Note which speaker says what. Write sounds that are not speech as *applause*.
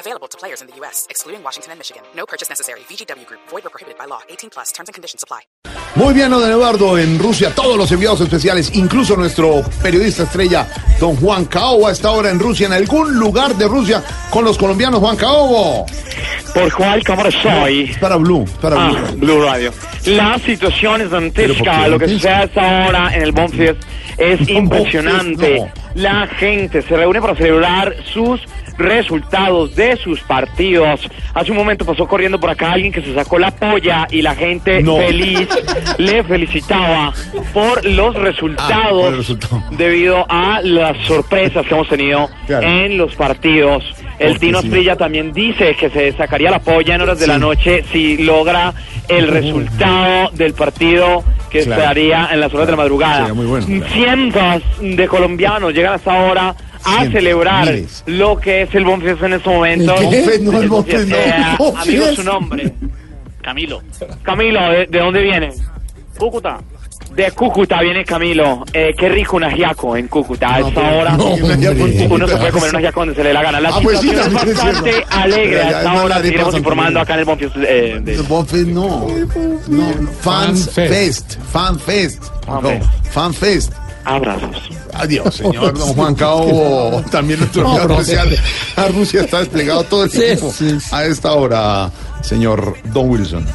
Speaker 1: Available to players in the U.S., excluding Washington and Michigan. No purchase necessary. VGW Group. Void or prohibited by law. 18 plus. Terms and conditions apply.
Speaker 2: Muy bien, don Eduardo, en Rusia, todos los enviados especiales, incluso nuestro periodista estrella, don Juan Caobo, está ahora en Rusia, en algún lugar de Rusia, con los colombianos. Juan Caobo.
Speaker 3: Por cuál cámara soy.
Speaker 2: Para Blue, para
Speaker 3: Ah,
Speaker 2: Blue.
Speaker 3: Blue Radio. La situación es
Speaker 2: ¿Pero por
Speaker 3: dantesca. Lo que sucede ahora en el Bonfest es
Speaker 2: No,
Speaker 3: impresionante.
Speaker 2: Bonfest,
Speaker 3: La gente se reúne para celebrar sus resultados de sus partidos. Hace un momento pasó corriendo por acá alguien que se sacó la polla y la gente
Speaker 2: No.
Speaker 3: feliz *laughs* le felicitaba por los resultados
Speaker 2: Ah, por el resultado.
Speaker 3: debido a las sorpresas que hemos tenido
Speaker 2: Claro.
Speaker 3: en los partidos. El
Speaker 2: Porque
Speaker 3: Tino
Speaker 2: sí.
Speaker 3: Asprilla también dice que se sacaría la polla en horas de la noche si logra el resultado del partido que
Speaker 2: Claro.
Speaker 3: estaría en las horas de la madrugada.
Speaker 2: Sería muy bueno, claro.
Speaker 3: Cientos de colombianos llegan hasta ahora a celebrar
Speaker 2: miles.
Speaker 3: lo que es el Bonfest en estos momentos.
Speaker 2: ¿El no, el Bonfest, no.
Speaker 3: Eh, *laughs* amigo, su nombre.
Speaker 4: Camilo,
Speaker 3: Camilo, ¿de, de dónde viene?
Speaker 4: Cúcuta.
Speaker 3: De Cúcuta viene Camilo. Eh, qué rico un ajiaco en Cúcuta. A
Speaker 2: No,
Speaker 3: esta hora
Speaker 2: no, un ajiaco en Cúcuta.
Speaker 3: uno se puede comer un ajiaco donde se le dé la gana. La
Speaker 2: Ah, pues sí,
Speaker 3: es bastante
Speaker 2: cierto.
Speaker 3: alegre. A esta
Speaker 2: es
Speaker 3: hora seguiremos informando acá en el Bonfest. eh, de-
Speaker 2: Bonfest no. No, Fan Fest. Fan Fest. No, Fan Fest.
Speaker 3: Abrazos.
Speaker 2: Adiós, señor don Juan *laughs* Caobo. También *laughs* nuestro enviado especial a Rusia está desplegado todo el tiempo a esta hora, señor Don Wilson.